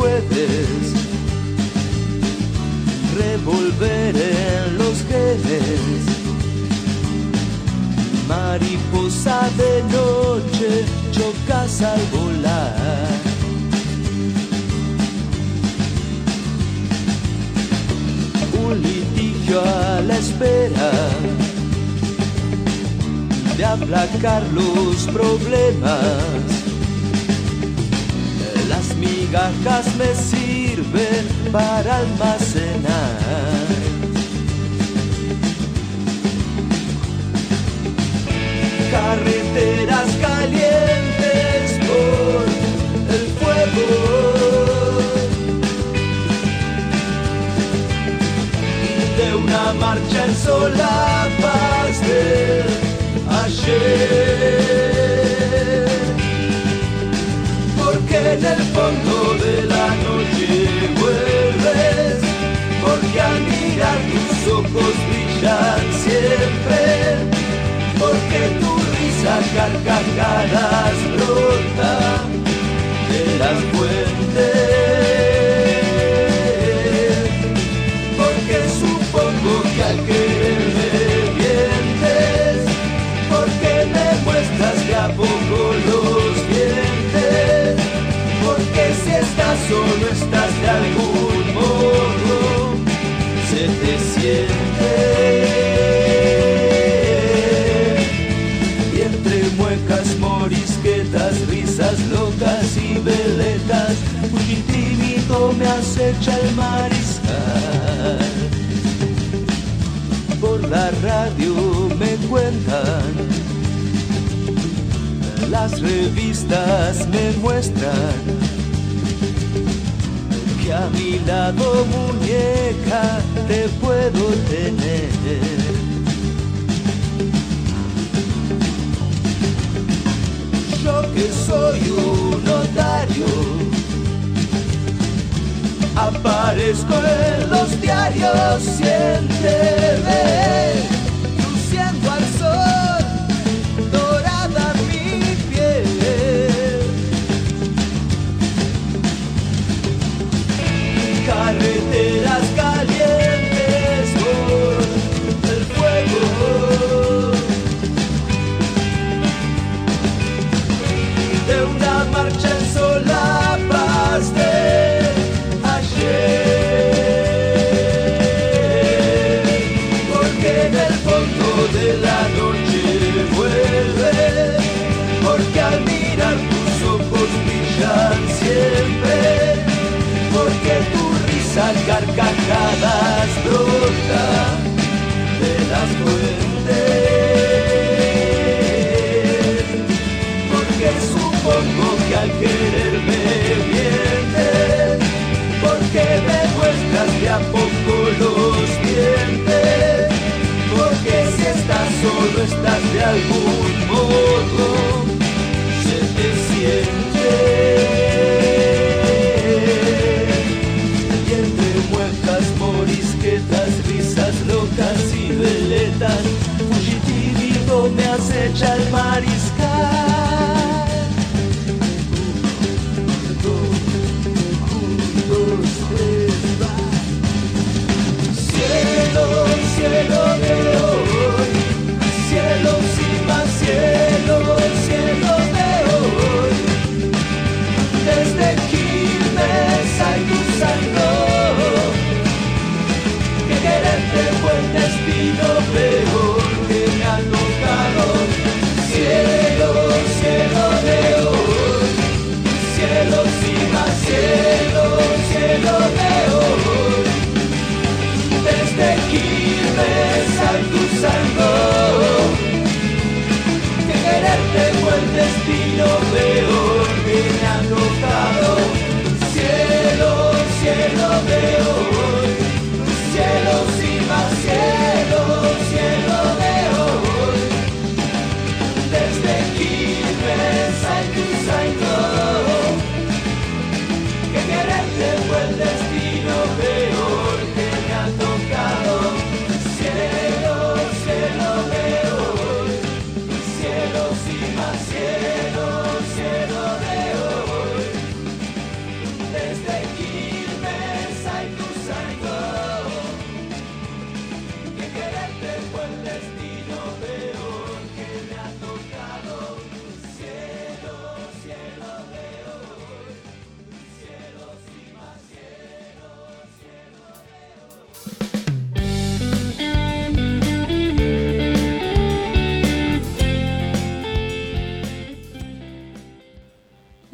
Puedes revolver en los genes. Mariposa de noche, chocas al volar. Un litigio a la espera de aplacar los problemas. Migajas me sirven para almacenar. Carreteras calientes por el fuego. De una marcha en solapas de ayer. Porque en el fondo de la noche vuelves, porque al mirar tus ojos brillan siempre, porque tu risa carcajadas veletas, fugitivito me acecha el mariscal. Por la radio me cuentan, las revistas me muestran que a mi lado muñeca te puedo tener. yo que soy un Aparezco en los diarios, siénteme, luciendo algún modo, se te siente. Y entre muecas, morisquetas, risas locas y veletas, fugitivito me acecha el mariscal. cielo, cielo veo.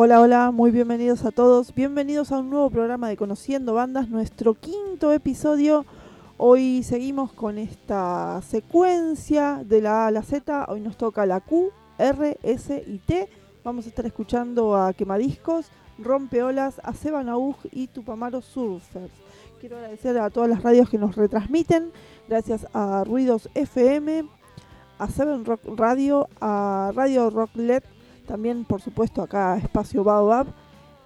Hola, hola, muy bienvenidos a todos. Bienvenidos a un nuevo programa de Conociendo Bandas, nuestro quinto episodio. Hoy seguimos con esta secuencia de la A a la Z. Hoy nos toca la Q, R, S y T. Vamos a estar escuchando a Quemadiscos, Rompeolas, a Seban Aug y Tupamaro Surfers. Quiero agradecer a todas las radios que nos retransmiten. Gracias a Ruidos FM, a Seven Rock Radio, a Radio Rock LED también por supuesto acá Espacio Baobab.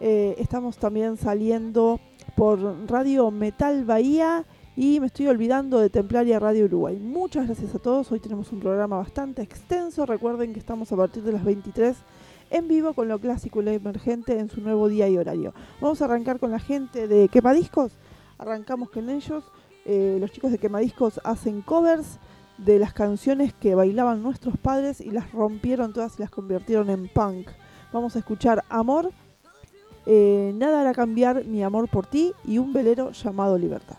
Eh, estamos también saliendo por Radio Metal Bahía y me estoy olvidando de Templaria Radio Uruguay. Muchas gracias a todos. Hoy tenemos un programa bastante extenso. Recuerden que estamos a partir de las 23 en vivo con lo clásico y lo emergente en su nuevo día y horario. Vamos a arrancar con la gente de Quemadiscos. Arrancamos con ellos. Eh, los chicos de Quemadiscos hacen covers de las canciones que bailaban nuestros padres y las rompieron todas y las convirtieron en punk. Vamos a escuchar Amor, eh, Nada hará cambiar mi amor por ti y un velero llamado Libertad.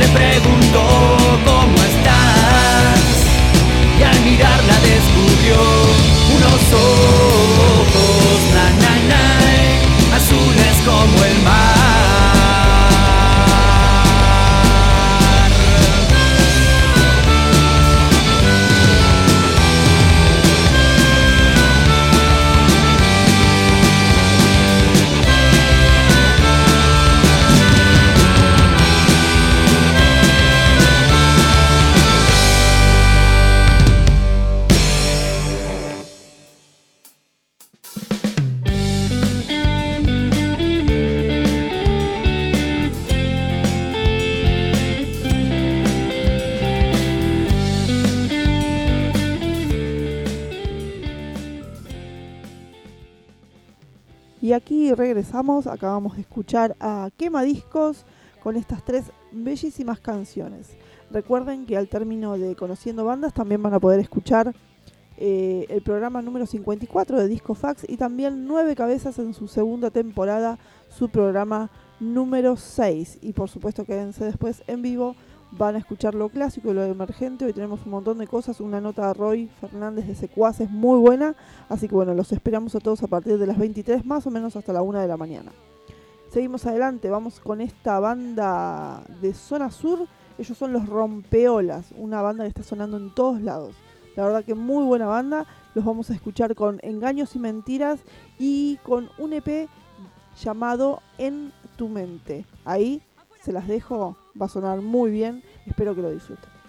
Una acabamos de escuchar a Quema Discos con estas tres bellísimas canciones. Recuerden que al término de Conociendo Bandas también van a poder escuchar eh, el programa número 54 de Disco Fax y también Nueve Cabezas en su segunda temporada, su programa número 6. Y por supuesto quédense después en vivo, van a escuchar lo clásico y lo emergente. Hoy tenemos un montón de cosas, una nota de Roy Fernández de Secuaces muy buena. Así que bueno, los esperamos a todos a partir de las 23 más o menos hasta la 1 de la mañana. Seguimos adelante, vamos con esta banda de zona sur. Ellos son los Rompeolas, una banda que está sonando en todos lados. La verdad que muy buena banda. Los vamos a escuchar con Engaños y Mentiras y con un EP llamado En tu mente. Ahí se las dejo, va a sonar muy bien. Espero que lo disfruten.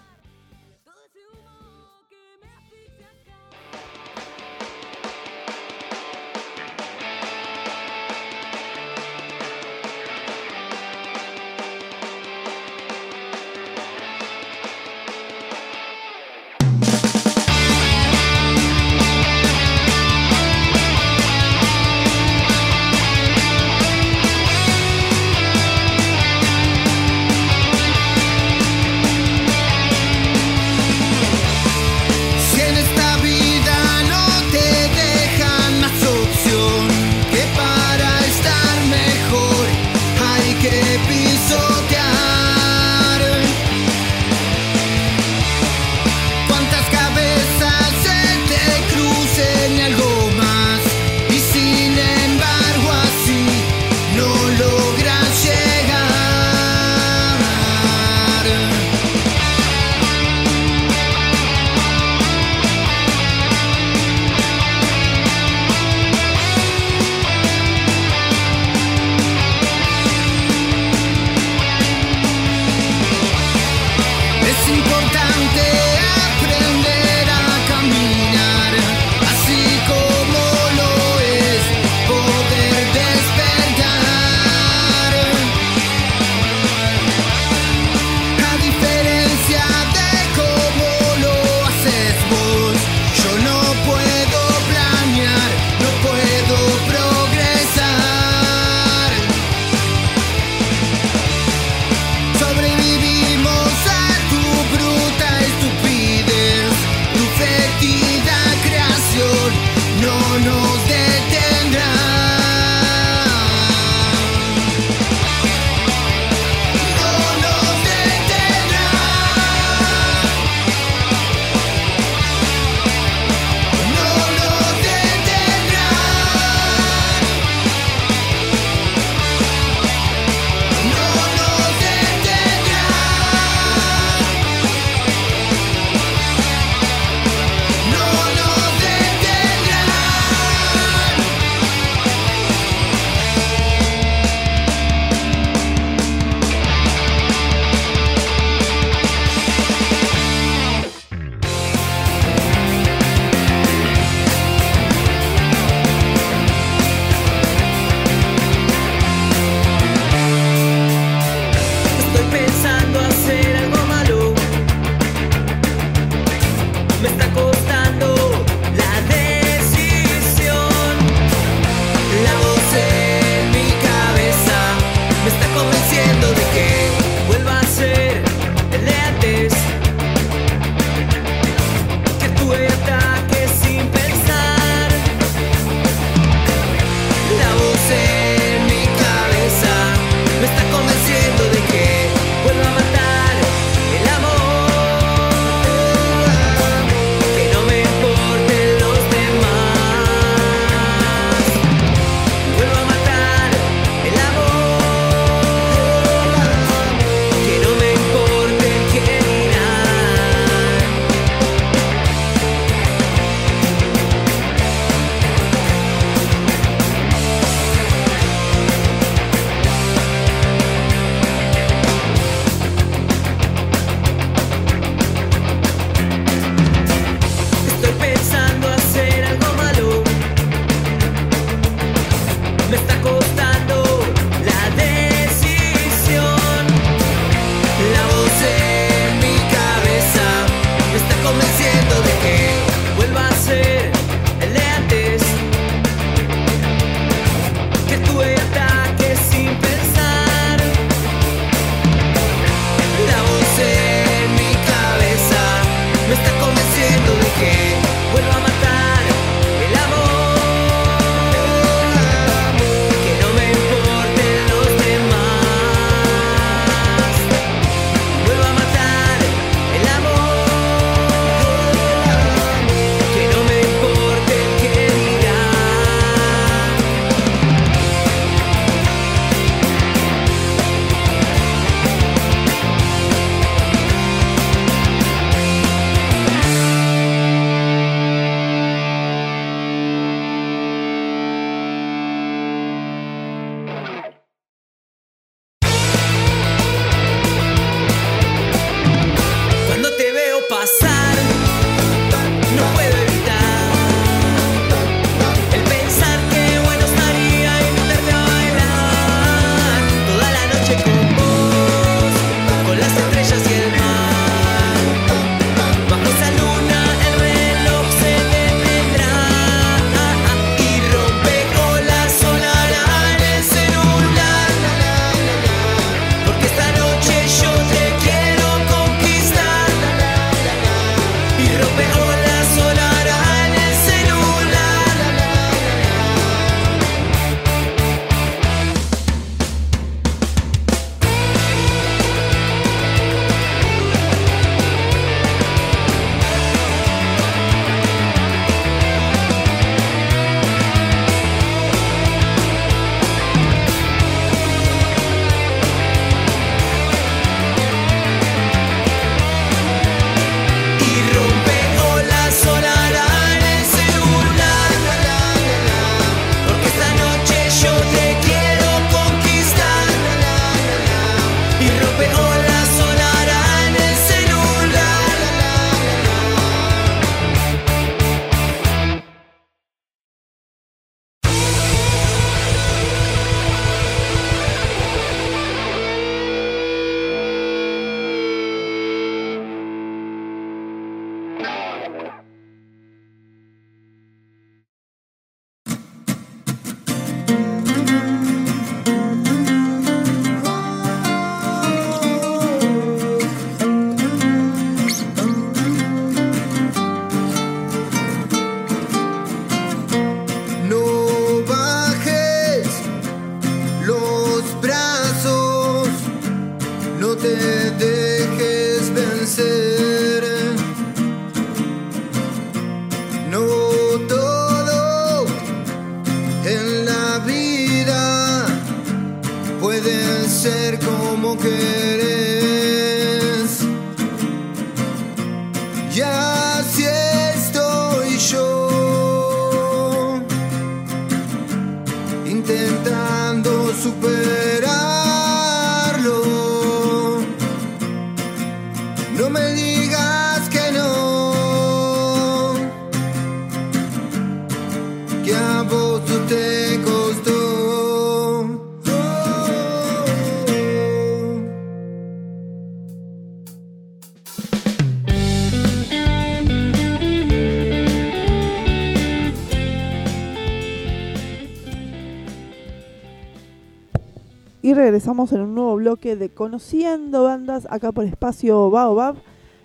En un nuevo bloque de Conociendo Bandas acá por espacio Baobab.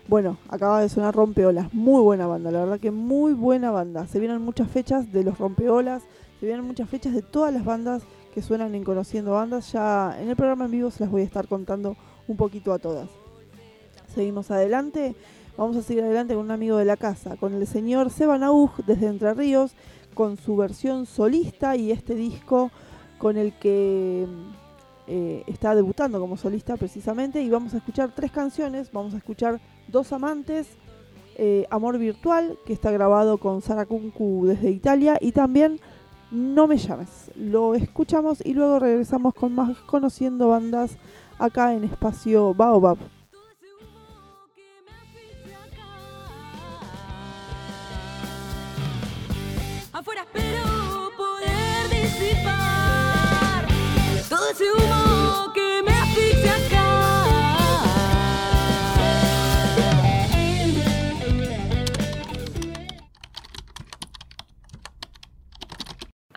Bueno, acaba de sonar Rompeolas, muy buena banda, la verdad que muy buena banda. Se vienen muchas fechas de los Rompeolas, se vienen muchas fechas de todas las bandas que suenan en Conociendo Bandas. Ya en el programa en vivo se las voy a estar contando un poquito a todas. Seguimos adelante, vamos a seguir adelante con un amigo de la casa, con el señor Seba Nauj desde Entre Ríos, con su versión solista y este disco con el que eh, está debutando como solista precisamente y vamos a escuchar tres canciones, vamos a escuchar Dos Amantes, eh, Amor Virtual, que está grabado con Sara Kunku desde Italia y también No Me Llames. Lo escuchamos y luego regresamos con más conociendo bandas acá en espacio Baobab.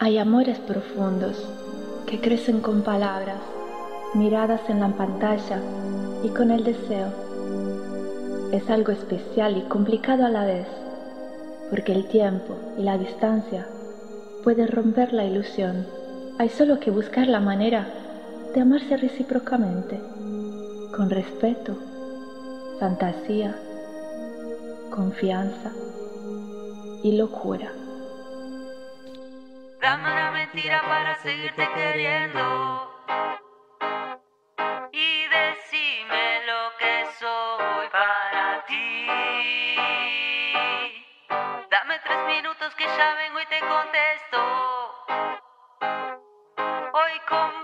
Hay amores profundos que crecen con palabras, miradas en la pantalla y con el deseo. Es algo especial y complicado a la vez, porque el tiempo y la distancia pueden romper la ilusión. Hay solo que buscar la manera de amarse recíprocamente, con respeto, fantasía, confianza y locura. Dame una mentira para seguirte queriendo. Y decime lo que soy para ti. Dame tres minutos que ya vengo y te contesto. Hoy con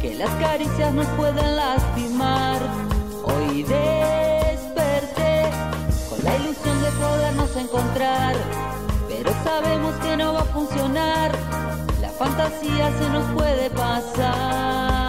que las caricias nos pueden lastimar. Hoy desperté con la ilusión de podernos encontrar, pero sabemos que no va a funcionar. La fantasía se nos puede pasar.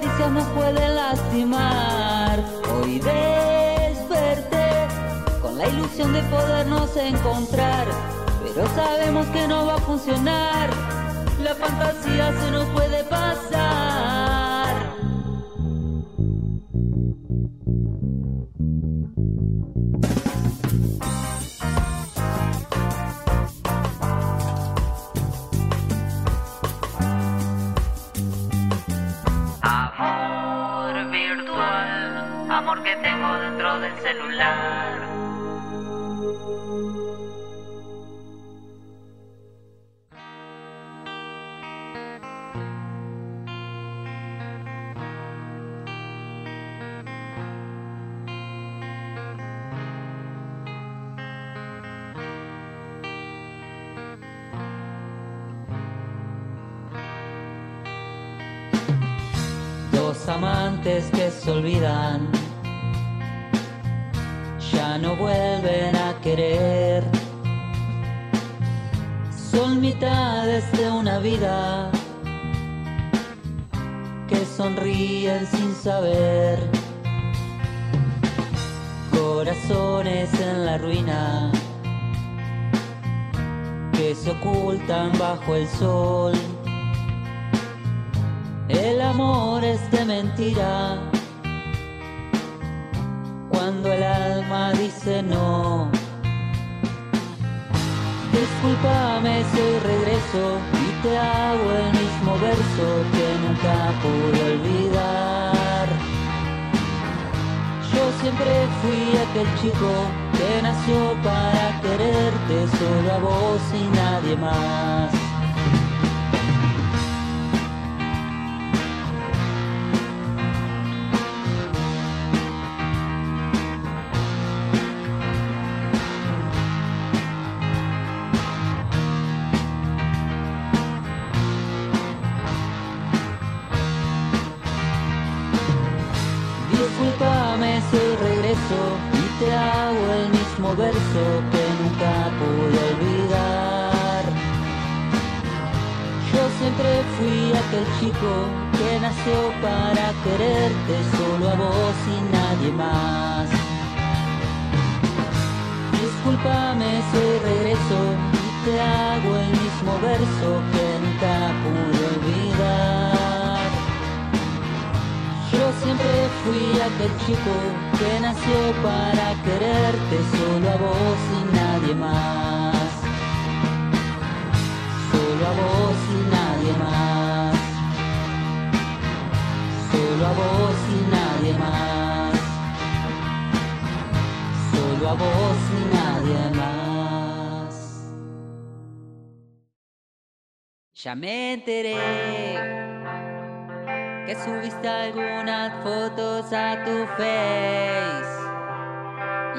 Caricias nos pueden lastimar. Hoy desperté con la ilusión de podernos encontrar, pero sabemos que no va a funcionar. La fantasía se nos puede pasar. que tengo dentro del celular. Dos amantes que se olvidan no vuelven a querer. Son mitades de una vida que sonríen sin saber. Corazones en la ruina que se ocultan bajo el sol. El amor es de mentira cuando el alma dice no. Discúlpame si regreso y te hago el mismo verso que nunca pude olvidar. Yo siempre fui aquel chico que nació para quererte solo a vos y nadie más. Verso que nunca pude olvidar. Yo siempre fui aquel chico que nació para quererte solo a vos y nadie más. Discúlpame si regreso y te hago el mismo verso que siempre fui aquel chico que nació para quererte solo a vos y nadie más. Solo a vos y nadie más. Solo a vos y nadie más. Solo a vos y nadie más. Ya me enteré subiste algunas fotos a tu face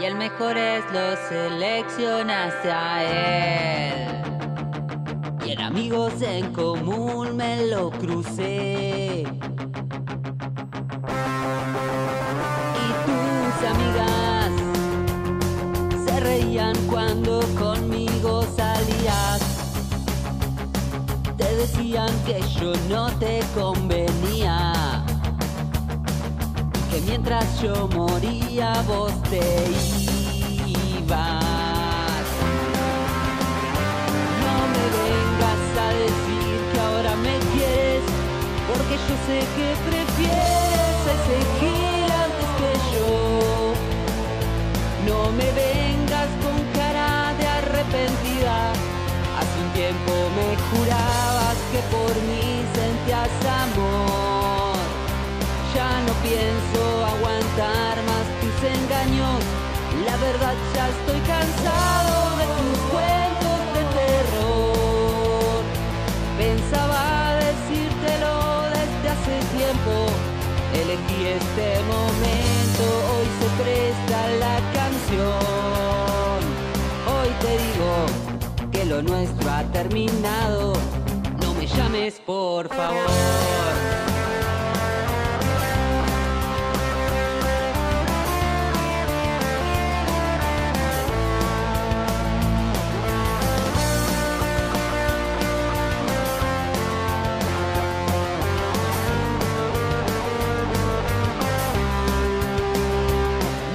y el mejor es lo seleccionaste a él. Y en amigos en común me lo crucé. Y tus amigas se reían cuando conmigo salías decían que yo no te convenía. Que mientras yo moría vos te ibas. No me vengas a decir que ahora me quieres, porque yo sé que prefieres a ese antes que yo. No me vengas con cara de arrepentida. Hace un tiempo me jurabas que por mí sentías amor. Ya no pienso aguantar más tus engaños. La verdad ya estoy cansado de tus cuentos de terror. Pensaba decírtelo desde hace tiempo. Elegí este momento, hoy se presta la canción. Hoy te digo que lo nuestro ha terminado. Llames, por favor.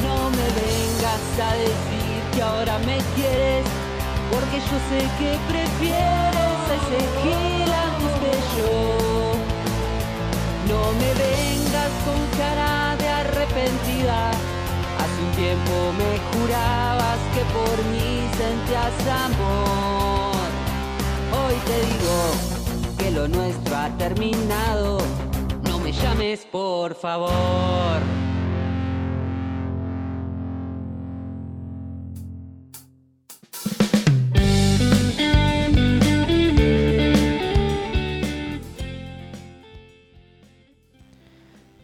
No me vengas a decir que ahora me quieres, porque yo sé que prefieres a ese Hace un tiempo me jurabas que por mí sentías amor. Hoy te digo que lo nuestro ha terminado. No me llames, por favor.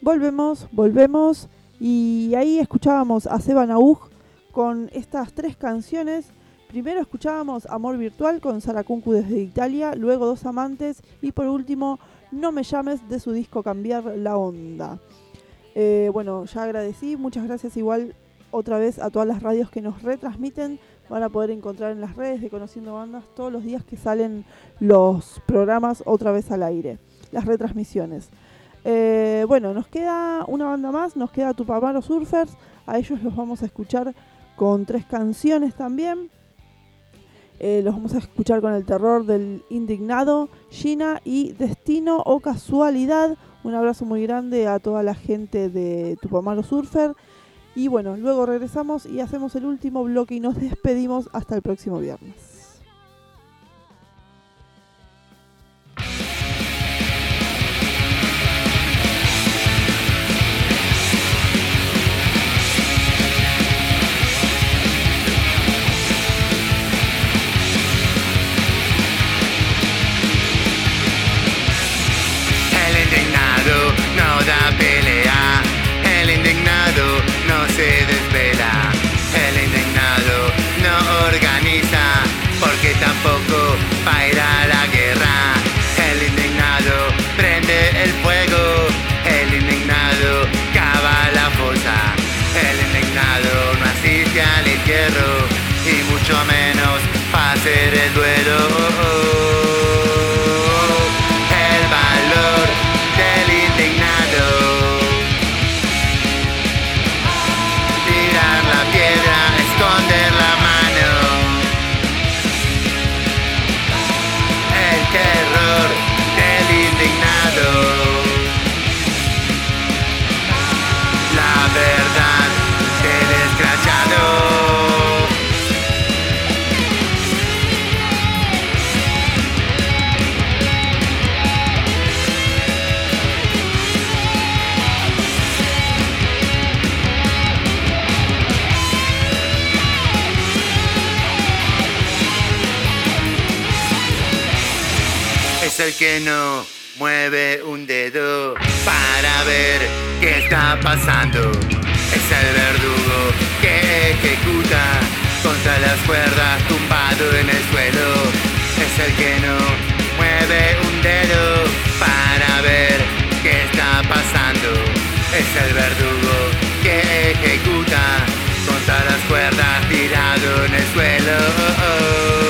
Volvemos, volvemos. Y ahí escuchábamos a Seba Naug con estas tres canciones. Primero escuchábamos Amor Virtual con Sara Kunku desde Italia, luego Dos Amantes y por último No me llames de su disco Cambiar la Onda. Eh, bueno, ya agradecí, muchas gracias igual otra vez a todas las radios que nos retransmiten. Van a poder encontrar en las redes de Conociendo Bandas todos los días que salen los programas otra vez al aire, las retransmisiones. Eh, bueno, nos queda una banda más, nos queda Tupamaro Surfers. A ellos los vamos a escuchar con tres canciones también. Eh, los vamos a escuchar con el terror del indignado, Gina y Destino o Casualidad. Un abrazo muy grande a toda la gente de Tupamaro Surfer. Y bueno, luego regresamos y hacemos el último bloque y nos despedimos hasta el próximo viernes. Que no mueve un dedo para ver qué está pasando. Es el verdugo que ejecuta contra las cuerdas tumbado en el suelo. Es el que no mueve un dedo para ver qué está pasando. Es el verdugo que ejecuta contra las cuerdas tirado en el suelo.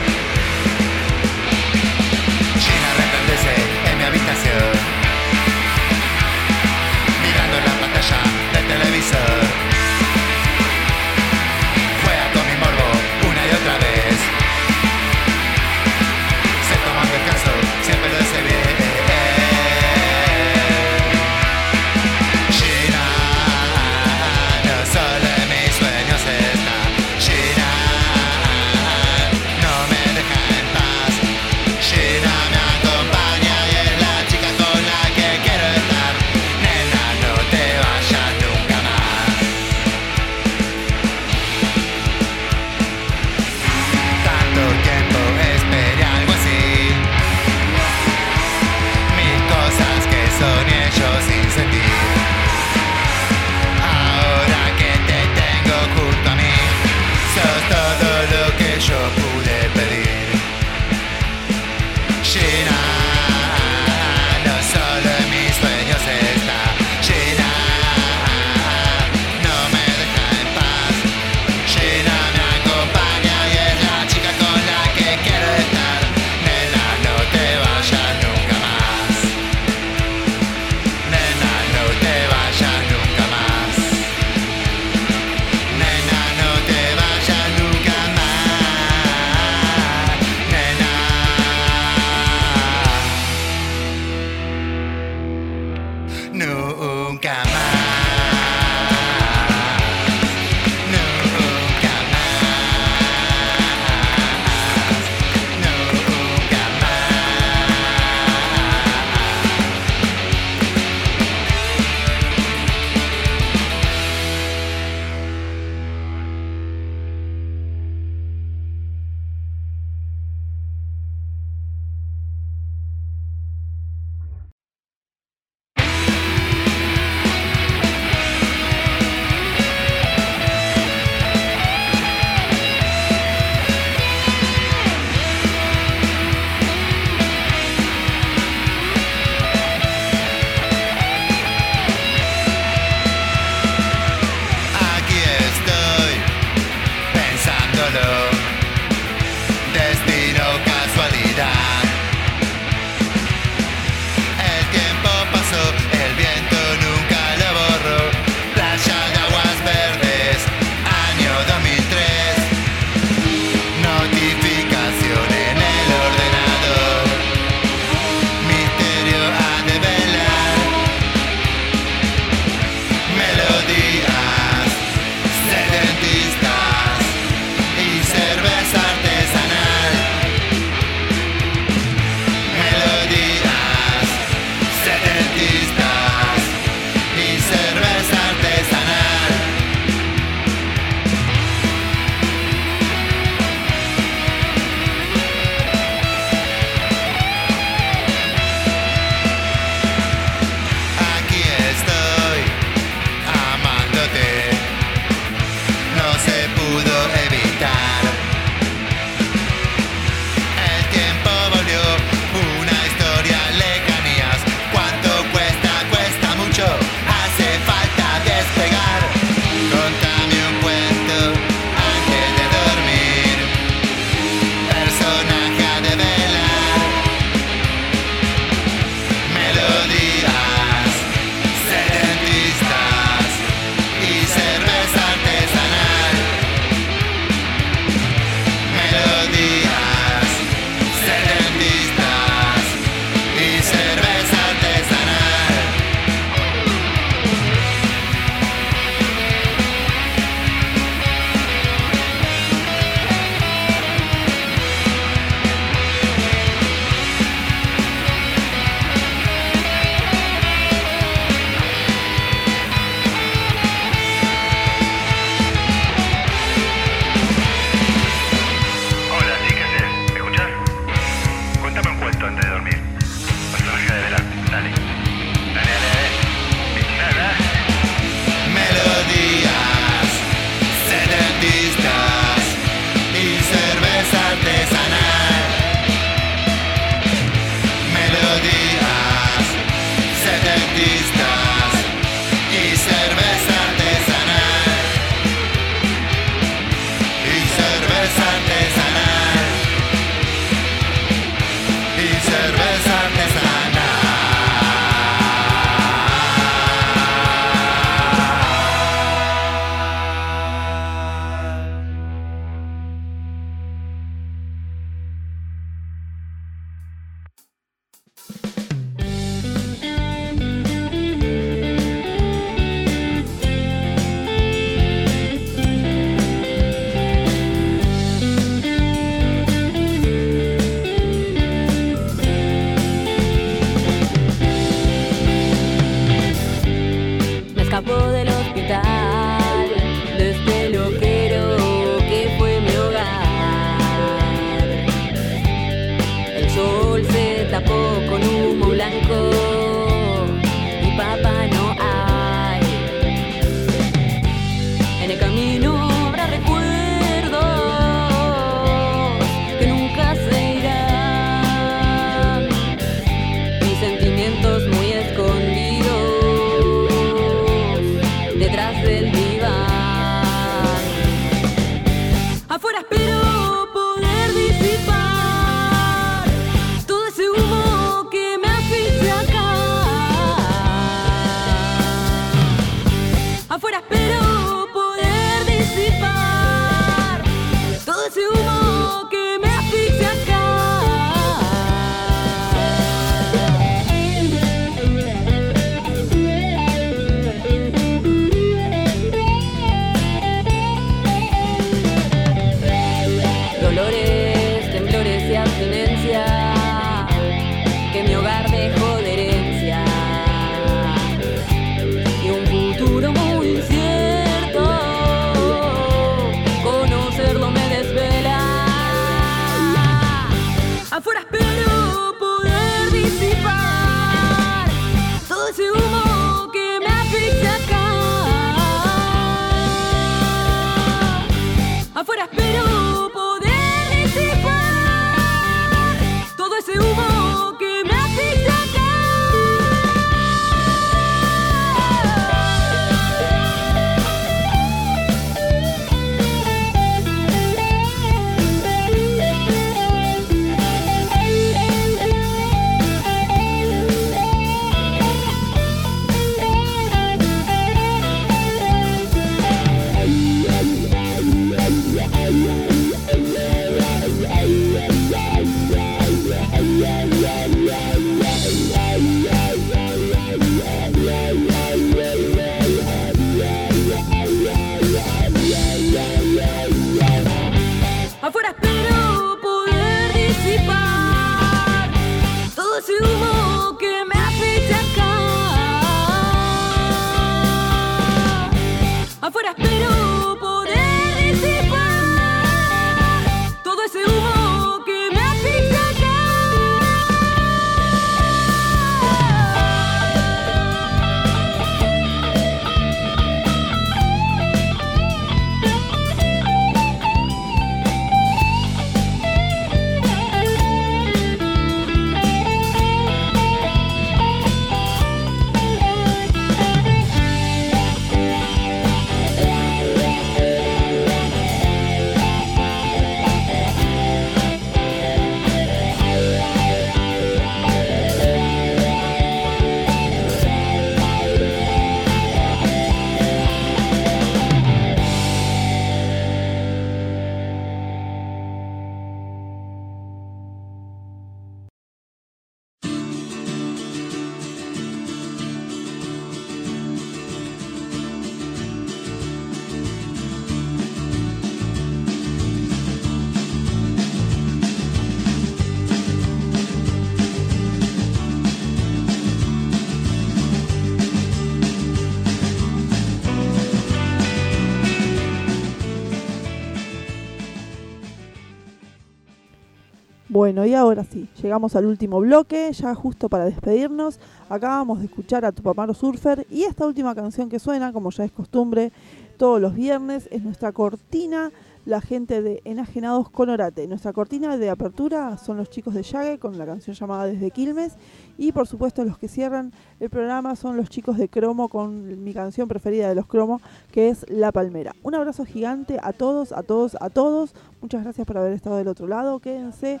Bueno, y ahora sí, llegamos al último bloque, ya justo para despedirnos. Acabamos de escuchar a Tupamaro Surfer y esta última canción que suena, como ya es costumbre, todos los viernes, es nuestra cortina, la gente de Enajenados con Orate. Nuestra cortina de apertura son los chicos de Yague con la canción llamada Desde Quilmes y por supuesto los que cierran el programa son los chicos de Cromo con mi canción preferida de los Cromo, que es La Palmera. Un abrazo gigante a todos, a todos, a todos. Muchas gracias por haber estado del otro lado. Quédense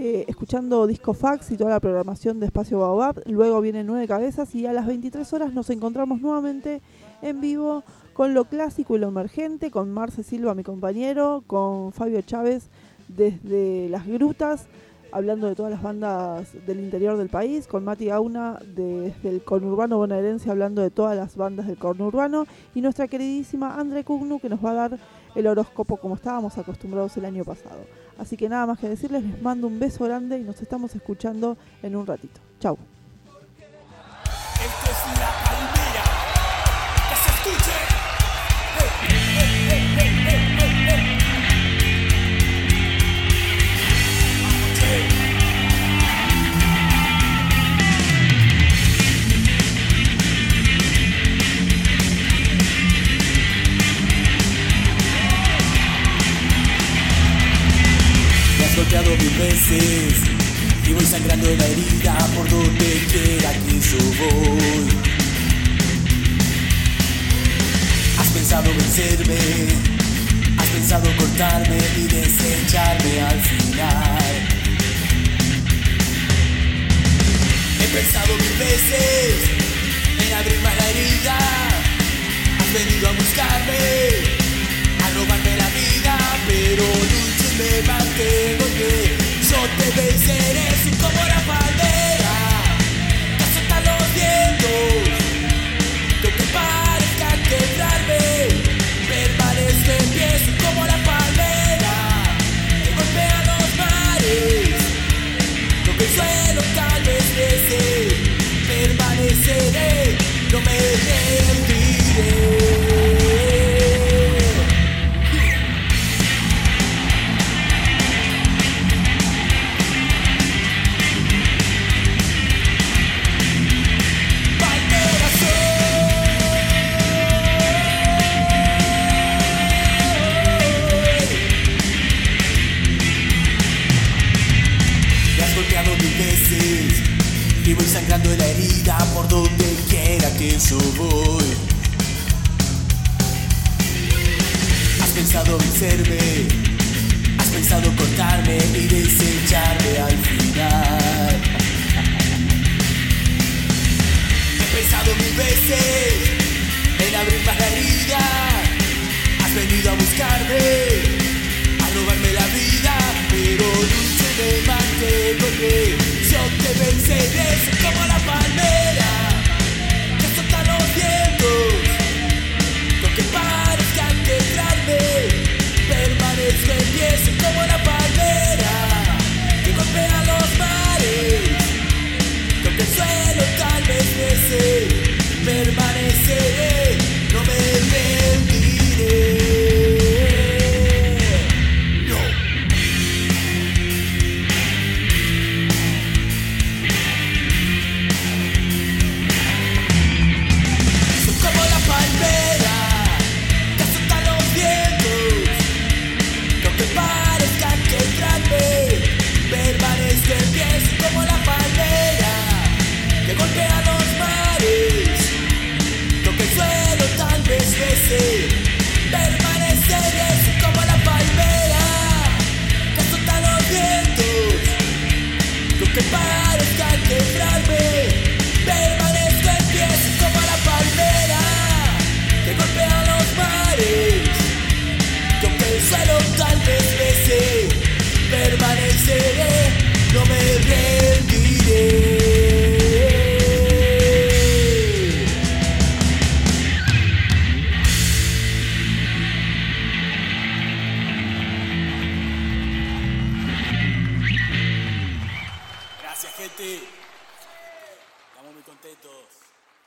eh, escuchando Disco Fax y toda la programación de Espacio Baobab. Luego viene Nueve Cabezas y a las 23 horas nos encontramos nuevamente en vivo con lo clásico y lo emergente, con Marce Silva, mi compañero, con Fabio Chávez desde Las Grutas, hablando de todas las bandas del interior del país, con Mati Gauna desde el conurbano bonaerense, hablando de todas las bandas del conurbano, y nuestra queridísima Andre Cugnu, que nos va a dar el horóscopo como estábamos acostumbrados el año pasado. Así que nada más que decirles, les mando un beso grande y nos estamos escuchando en un ratito. Chau. Y voy sangrando la herida por donde quiera que yo voy. Has pensado vencerme, has pensado cortarme y desecharme al final. He pensado mil veces en abrir más la herida. Has venido a buscarme, a robarme la vida, pero lucho y me mantengo yo te venceré, yo voy. Has pensado vencerme, has pensado cortarme y desecharme al final. He pensado mil veces